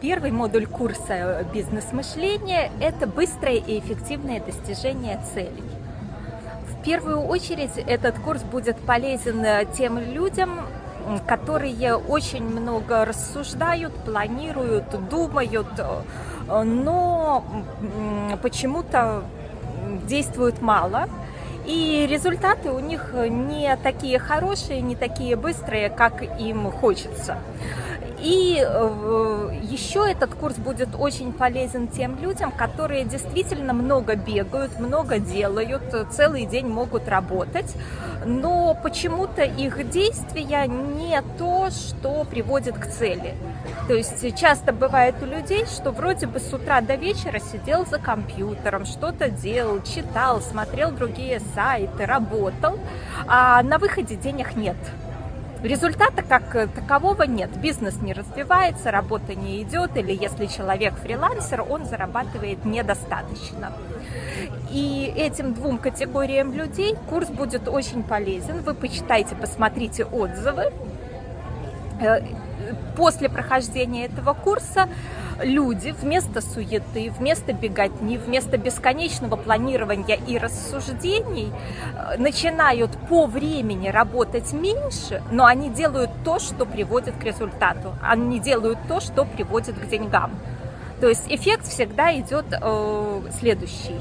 Первый модуль курса «Бизнес-мышление» – это быстрое и эффективное достижение целей. В первую очередь этот курс будет полезен тем людям, которые очень много рассуждают, планируют, думают, но почему-то действуют мало. И результаты у них не такие хорошие, не такие быстрые, как им хочется. И э, еще этот курс будет очень полезен тем людям, которые действительно много бегают, много делают, целый день могут работать, но почему-то их действия не то, что приводит к цели. То есть часто бывает у людей, что вроде бы с утра до вечера сидел за компьютером, что-то делал, читал, смотрел другие сайты, работал, а на выходе денег нет. Результата как такового нет. Бизнес не развивается, работа не идет, или если человек фрилансер, он зарабатывает недостаточно. И этим двум категориям людей курс будет очень полезен. Вы почитайте, посмотрите отзывы. Э, после прохождения этого курса люди вместо суеты, вместо беготни, вместо бесконечного планирования и рассуждений э, начинают по времени работать меньше, но они делают то, что приводит к результату. Они делают то, что приводит к деньгам. То есть эффект всегда идет э, следующий.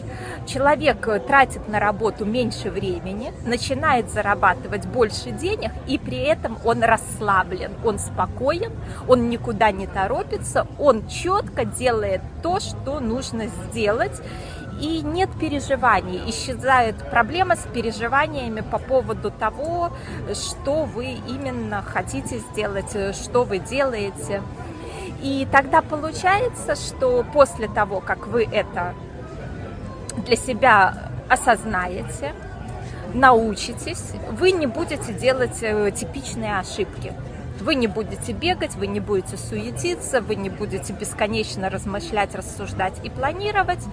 Человек тратит на работу меньше времени, начинает зарабатывать больше денег, и при этом он расслаблен, он спокоен, он никуда не торопится, он четко делает то, что нужно сделать, и нет переживаний, исчезает проблема с переживаниями по поводу того, что вы именно хотите сделать, что вы делаете. И тогда получается, что после того, как вы это для себя осознаете, научитесь, вы не будете делать э, типичные ошибки. Вы не будете бегать, вы не будете суетиться, вы не будете бесконечно размышлять, рассуждать и планировать.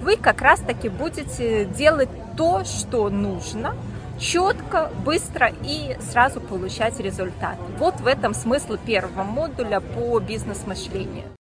Вы как раз-таки будете делать то, что нужно, четко, быстро и сразу получать результат. Вот в этом смысл первого модуля по бизнес-мышлению.